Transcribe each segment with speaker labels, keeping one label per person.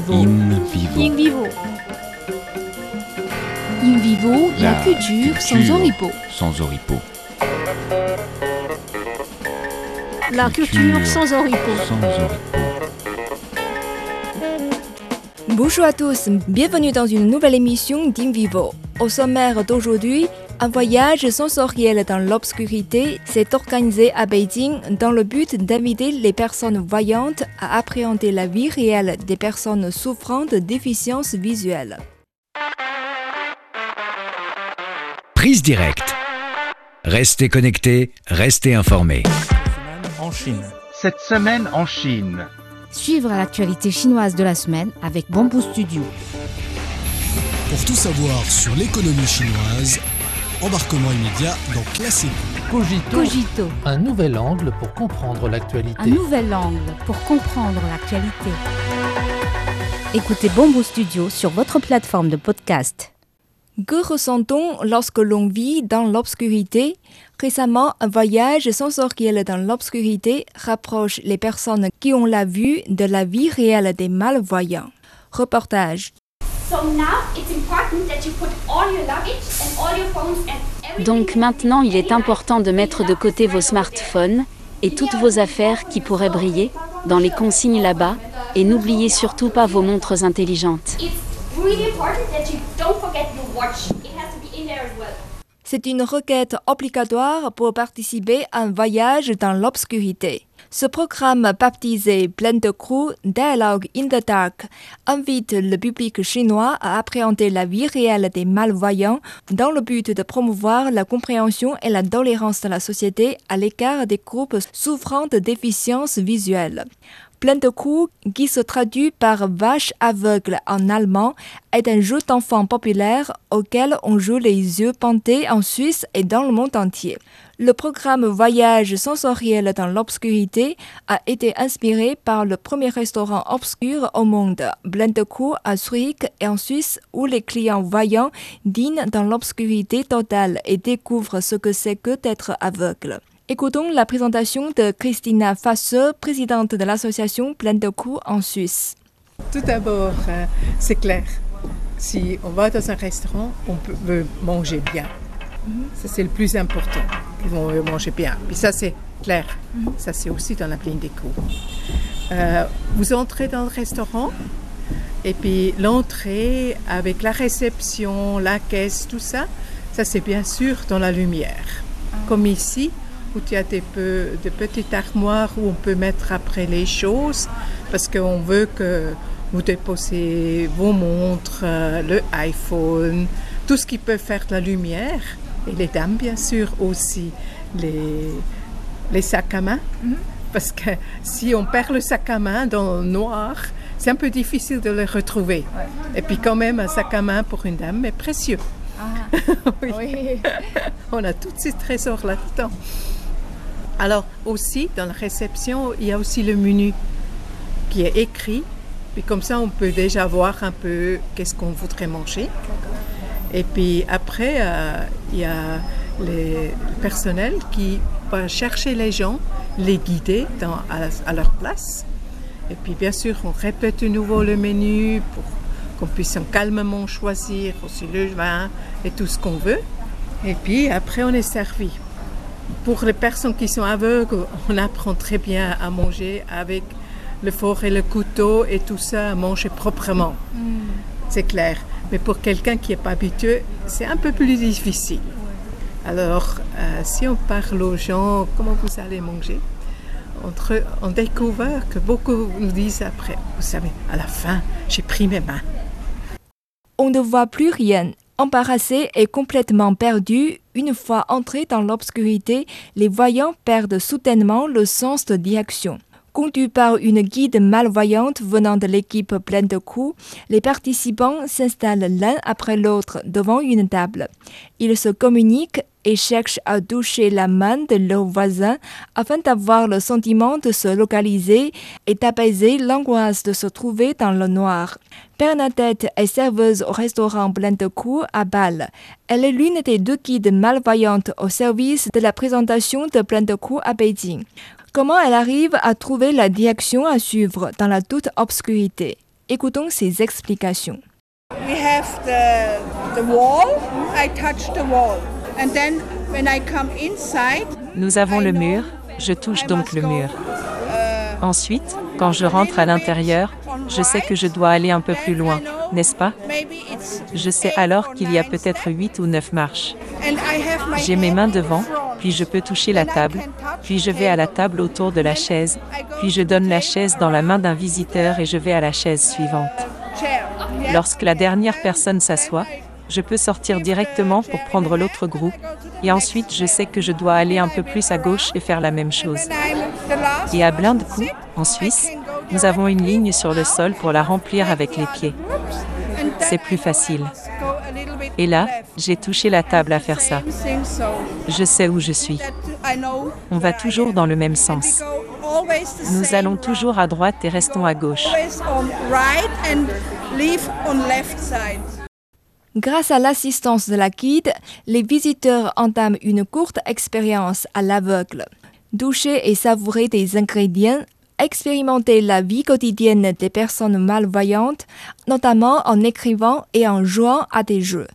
Speaker 1: vivo.
Speaker 2: In vivo.
Speaker 1: In vivo. In vivo, la,
Speaker 2: La
Speaker 1: culture sans oripeau.
Speaker 2: Sans oripeau.
Speaker 1: La culture sans oripeau.
Speaker 2: Sans oripeau.
Speaker 3: Bonjour à tous, bienvenue dans une nouvelle émission d'In Vivo. Au sommaire d'aujourd'hui, un voyage sensoriel dans l'obscurité s'est organisé à Beijing dans le but d'inviter les personnes voyantes à appréhender la vie réelle des personnes souffrant de déficiences visuelles.
Speaker 4: Prise directe. Restez connectés, restez informés.
Speaker 5: en Chine.
Speaker 6: Cette semaine en Chine.
Speaker 7: Suivre l'actualité chinoise de la semaine avec Bamboo Studio.
Speaker 8: Pour tout savoir sur l'économie chinoise, embarquement immédiat dans Classique.
Speaker 5: Cogito,
Speaker 7: Cogito,
Speaker 5: un nouvel angle pour comprendre l'actualité.
Speaker 7: un nouvel angle pour comprendre l'actualité. Écoutez Bamboo Studio sur votre plateforme de podcast.
Speaker 3: Que ressent-on lorsque l'on vit dans l'obscurité? Récemment, un voyage sensoriel dans l'obscurité rapproche les personnes qui ont la vue de la vie réelle des malvoyants. Reportage.
Speaker 9: Donc maintenant, il est important de mettre de côté vos smartphones et toutes vos affaires qui pourraient briller dans les consignes là-bas et n'oubliez surtout pas vos montres intelligentes.
Speaker 10: It's really important that you don't forget your watch. It has to be in there as well.
Speaker 3: C'est une requête obligatoire pour participer à un voyage dans l'obscurité. Ce programme baptisé Plein de Crew Dialogue in the Dark invite le public chinois à appréhender la vie réelle des malvoyants dans le but de promouvoir la compréhension et la tolérance de la société à l'égard des groupes souffrant de déficiences visuelles. Plein de qui se traduit par vache aveugle en allemand, est un jeu d'enfant populaire auquel on joue les yeux pantés en Suisse et dans le monde entier. Le programme Voyage sensoriel dans l'obscurité a été inspiré par le premier restaurant obscur au monde, Blendecourt à Zurich et en Suisse, où les clients voyants dînent dans l'obscurité totale et découvrent ce que c'est que d'être aveugle. Écoutons la présentation de Christina Fasseux, présidente de l'association Plein de coups en Suisse.
Speaker 11: Tout d'abord, euh, c'est clair. Si on va dans un restaurant, on peut veut manger bien. Ça, c'est le plus important. Ils vont veut manger bien. Puis ça, c'est clair. Ça, c'est aussi dans la plaine des cours. Euh, vous entrez dans le restaurant et puis l'entrée avec la réception, la caisse, tout ça, ça, c'est bien sûr dans la lumière. Comme ici, où il y a des, peu, des petites armoires où on peut mettre après les choses parce qu'on veut que vous déposez vos montres, euh, le iPhone, tout ce qui peut faire de la lumière. Et les dames, bien sûr, aussi les, les sacs à main. Parce que si on perd le sac à main dans le noir, c'est un peu difficile de le retrouver. Et puis quand même, un sac à main pour une dame est précieux. Oui. on a tous ces trésors là-dedans. Alors aussi, dans la réception, il y a aussi le menu qui est écrit. Puis comme ça, on peut déjà voir un peu qu'est-ce qu'on voudrait manger. Et puis après, euh, il y a le personnel qui va chercher les gens, les guider à leur place. Et puis bien sûr, on répète de nouveau le menu pour qu'on puisse calmement choisir aussi le vin et tout ce qu'on veut. Et puis après, on est servi. Pour les personnes qui sont aveugles, on apprend très bien à manger avec le four et le couteau et tout ça, à manger proprement. C'est clair. Mais pour quelqu'un qui n'est pas habitué, c'est un peu plus difficile. Alors, euh, si on parle aux gens comment vous allez manger, entre, on découvre que beaucoup nous disent après, vous savez, à la fin, j'ai pris mes mains.
Speaker 3: On ne voit plus rien. Embarrassés et complètement perdus, une fois entrés dans l'obscurité, les voyants perdent soudainement le sens de direction. Conduits par une guide malvoyante venant de l'équipe pleine de coups, les participants s'installent l'un après l'autre devant une table. Ils se communiquent et cherchent à toucher la main de leur voisin afin d'avoir le sentiment de se localiser et d'apaiser l'angoisse de se trouver dans le noir. Bernadette est serveuse au restaurant plein de coups à Bâle. Elle est l'une des deux guides malvoyantes au service de la présentation de plein de coups à Beijing. Comment elle arrive à trouver la direction à suivre dans la toute obscurité? Écoutons ses explications.
Speaker 2: We have the, the wall. I touch the wall.
Speaker 12: Nous avons le mur, je touche donc le mur. Ensuite, quand je rentre à l'intérieur, je sais que je dois aller un peu plus loin, n'est-ce pas? Je sais alors qu'il y a peut-être 8 ou 9 marches. J'ai mes mains
Speaker 2: in
Speaker 12: devant, puis je peux toucher la table, puis je vais à la table. autour de la chaise, puis je donne la chaise dans la main d'un visiteur et je vais à la chaise suivante. Lorsque la dernière personne s'assoit, je peux sortir directement pour prendre l'autre groupe, et ensuite je sais que je dois aller un peu plus à gauche et faire la même chose. Et à Blindecou, en Suisse, nous avons une ligne sur le sol pour la remplir avec les pieds. C'est plus facile. Et là, j'ai touché la table à faire ça. Je sais où je suis. On va toujours dans le même sens. Nous allons toujours à droite et restons à gauche.
Speaker 3: Grâce à l'assistance de la guide, les visiteurs entament une courte expérience à l'aveugle. Doucher et savourer des ingrédients, expérimenter la vie quotidienne des personnes malvoyantes, notamment en écrivant et en jouant à des jeux.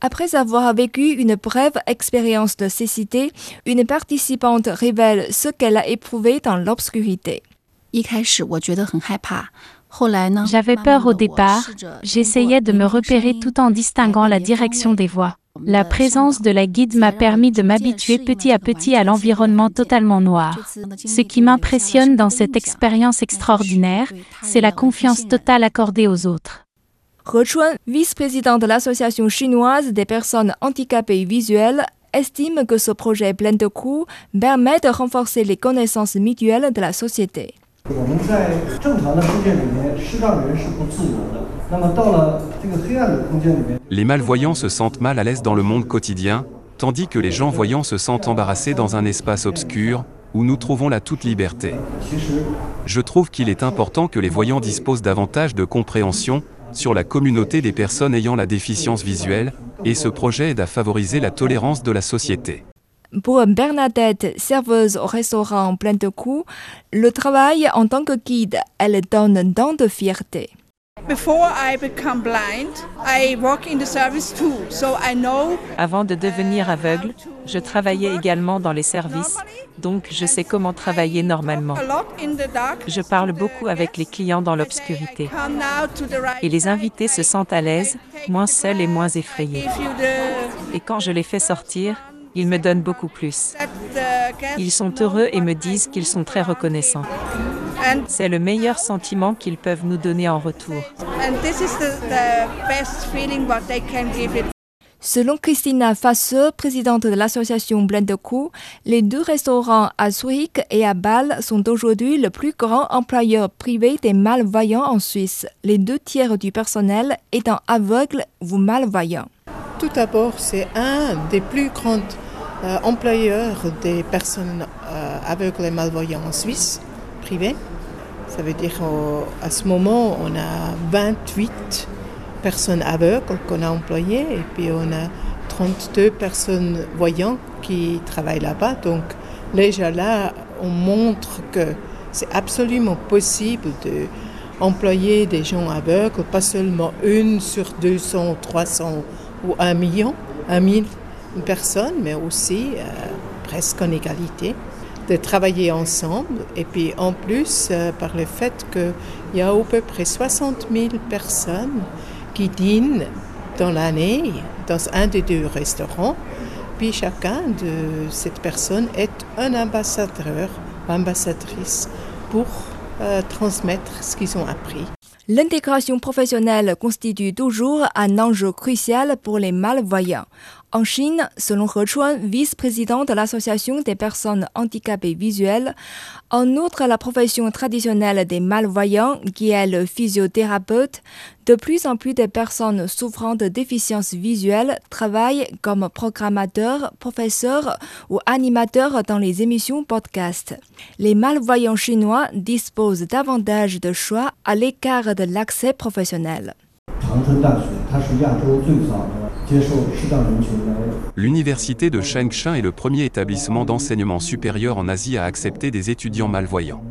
Speaker 3: Après avoir vécu une brève expérience de cécité, une participante révèle ce qu'elle a éprouvé dans l'obscurité.
Speaker 13: 一开始我觉得很害怕，后来呢
Speaker 7: J'avais peur au départ, j'essayais de me repérer tout en distinguant la direction des voies. La présence de la guide m'a permis de m'habituer petit à petit à l'environnement totalement noir. Ce qui m'impressionne dans cette expérience extraordinaire, c'est la confiance totale accordée aux autres.
Speaker 3: He vice-président de l'Association chinoise des personnes handicapées visuelles, estime que ce projet plein de coups permet de renforcer les connaissances mutuelles de la société.
Speaker 14: 我们在正常的空间里面，视障人是不自由的。那么到了这个黑暗的空间里面，
Speaker 15: Les malvoyants se sentent mal à l'aise dans le monde quotidien, tandis que les gens voyants se sentent embarrassés dans un espace obscur, où nous trouvons la toute liberté.
Speaker 14: 其实
Speaker 15: Je trouve qu'il est important que les voyants disposent davantage de compréhension sur la communauté des personnes ayant la déficience visuelle, et ce projet aide à favoriser la tolérance de la société.
Speaker 3: Pour Bernadette, serveuse au restaurant plein de coups, le travail en tant que guide, elle donne tant de fierté.
Speaker 2: Before I become blind, I work in the service too, so I know
Speaker 12: Avant de devenir aveugle, je travaillais également dans les services, donc je sais comment travailler normalement.
Speaker 2: a lot in the dark.
Speaker 12: Je parle beaucoup avec les clients dans l'obscurité. Et les invités se sentent à l'aise, moins seuls et moins effrayés. Et quand je les fais sortir, ils me donnent beaucoup plus. Ils sont heureux et me disent qu'ils sont très reconnaissants.
Speaker 2: and
Speaker 12: C'est le meilleur sentiment qu'ils peuvent nous donner en retour.
Speaker 2: and this is the, the best feeling what they can give it.
Speaker 3: Selon Christina Fasseux, présidente de l'association Blendeco, les deux restaurants à Zurich et à Bâle sont aujourd'hui le plus grand employeur privé des malvoyants en Suisse, les deux tiers du personnel étant aveugles ou malvoyants.
Speaker 11: Tout d'abord, c'est un des plus grands euh, employeurs des personnes euh, aveugles et malvoyantes en Suisse, privé. Ça veut dire qu'à ce moment, on a 28 personnes aveugles qu'on a employées et puis on a 32 personnes voyantes qui travaillent là-bas. Donc déjà là, on montre que c'est absolument possible de employer des gens aveugles, pas seulement une sur 200, 300 ou un million, un mille personnes, mais aussi euh, presque en égalité, de travailler ensemble. Et puis en plus, euh, par le fait qu'il y a à peu près 60 000 personnes qui dînent dans l'année dans un des deux restaurants, puis chacun de cette personne est un ambassadeur, ambassadrice pour euh, transmettre ce qu'ils ont appris.
Speaker 3: L'intégration professionnelle constitue toujours un enjeu crucial pour les malvoyants. En Chine, selon He Chuan, vice-président de l'Association des personnes handicapées visuelles, en outre la profession traditionnelle des malvoyants, qui est le physiothérapeute, de plus en plus de personnes souffrant de déficiences visuelles travaillent comme programmateurs, professeurs ou animateurs dans les émissions podcast. Les malvoyants chinois disposent davantage de choix à l'écart de l'accès professionnel.
Speaker 15: L'université de Chengchun est le premier établissement d'enseignement supérieur en Asie à accepter des étudiants malvoyants.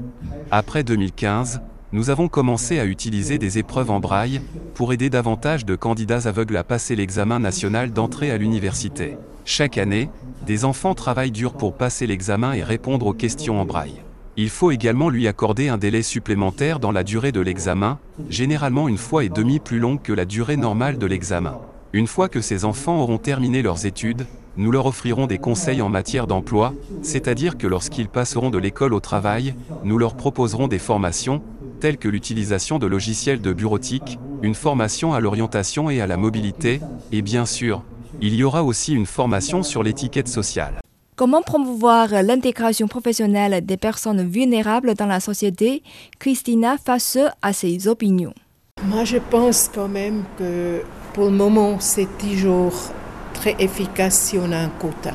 Speaker 15: Après 2015, nous avons commencé à utiliser des épreuves en braille pour aider davantage de candidats aveugles à passer l'examen national d'entrée à l'université. Chaque année, des enfants travaillent dur pour passer l'examen et répondre aux questions en braille. Il faut également lui accorder un délai supplémentaire dans la durée de l'examen, généralement une fois et demie plus longue que la durée normale de l'examen. Une fois que ces enfants auront terminé leurs études, nous leur offrirons des conseils en matière d'emploi, c'est-à-dire que lorsqu'ils passeront de l'école au travail, nous leur proposerons des formations, telles que l'utilisation de logiciels de bureautique, une formation à l'orientation et à la mobilité, et bien sûr, il y aura aussi une formation sur l'étiquette sociale.
Speaker 16: Comment promouvoir l'intégration professionnelle des personnes vulnérables dans la société? Christina face à ses opinions.
Speaker 11: Moi, je pense quand même que pour le moment, c'est toujours très efficace si on a un quota.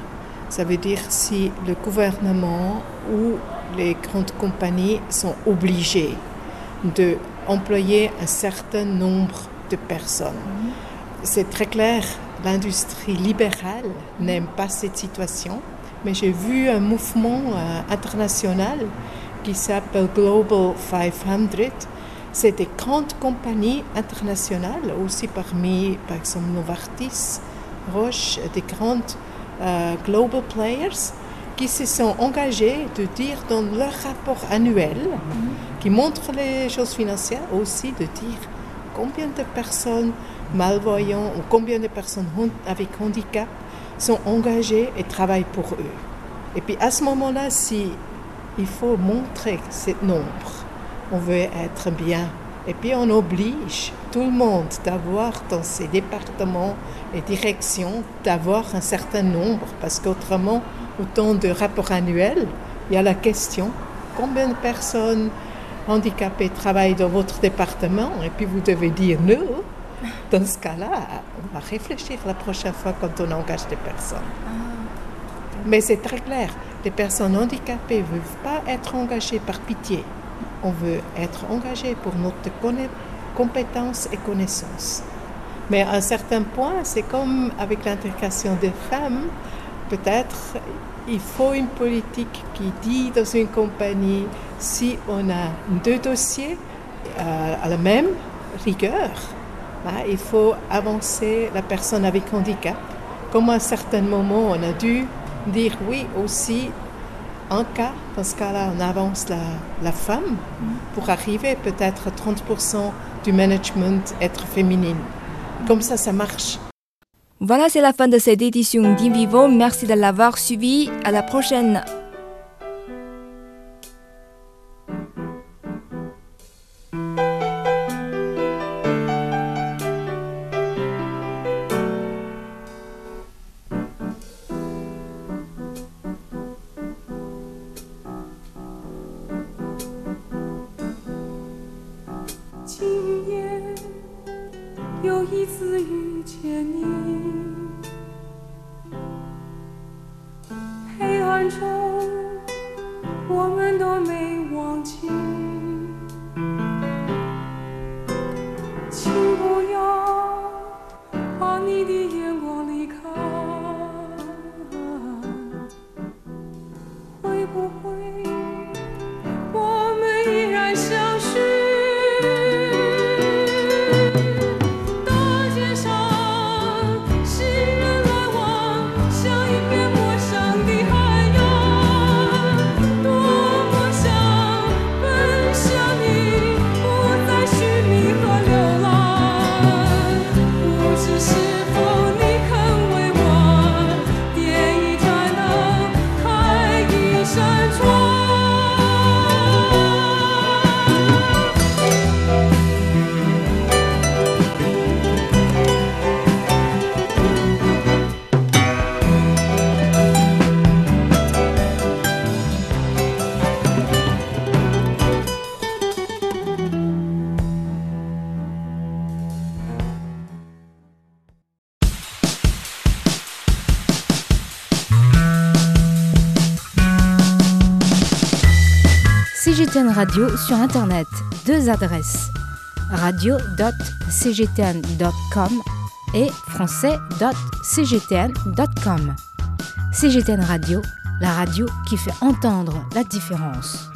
Speaker 11: Ça veut dire si le gouvernement ou les grandes compagnies sont obligées d'employer un certain nombre de personnes. C'est très clair, l'industrie libérale n'aime pas cette situation, mais j'ai vu un mouvement euh, international qui s'appelle Global 500. C'est des grandes compagnies internationales, aussi parmi, par exemple, Novartis, Roche, des grandes euh, global players qui se sont engagés de dire dans leur rapport annuel, qui montre les choses financières, aussi de dire combien de personnes malvoyantes ou combien de personnes avec handicap sont engagées et travaillent pour eux. Et puis à ce moment-là, si il faut montrer ce nombre, on veut être bien. Et puis on oblige tout le monde d'avoir dans ses départements et directions, d'avoir un certain nombre, parce qu'autrement, autant de rapports annuels, il y a la question combien de personnes handicapées travaillent dans votre département? Et puis vous devez dire non. Dans ce cas-là, on va réfléchir la prochaine fois quand on engage des personnes. Mais c'est très clair, les personnes handicapées ne veulent pas être engagées par pitié. On veut être engagé pour notre compétence et connaissance. Mais à un certain point, c'est comme avec l'intégration des femmes, peut-être il faut une politique qui dit dans une compagnie, si on a deux dossiers euh, à la même rigueur, ben, il faut avancer la personne avec handicap. Comme à un certain moment, on a dû dire oui aussi, en cas, dans ce cas-là, on avance la, la femme pour arriver peut-être à 30% du management être féminine. Comme ça, ça marche.
Speaker 16: Voilà, c'est la fin de cette édition d'Invivo. Merci de l'avoir suivi. À la prochaine. 第一次遇见你。
Speaker 13: CGTN Radio sur Internet. Deux adresses radio.cgtn.com et français.cgtn.com. CGTN Radio, la radio qui fait entendre la différence.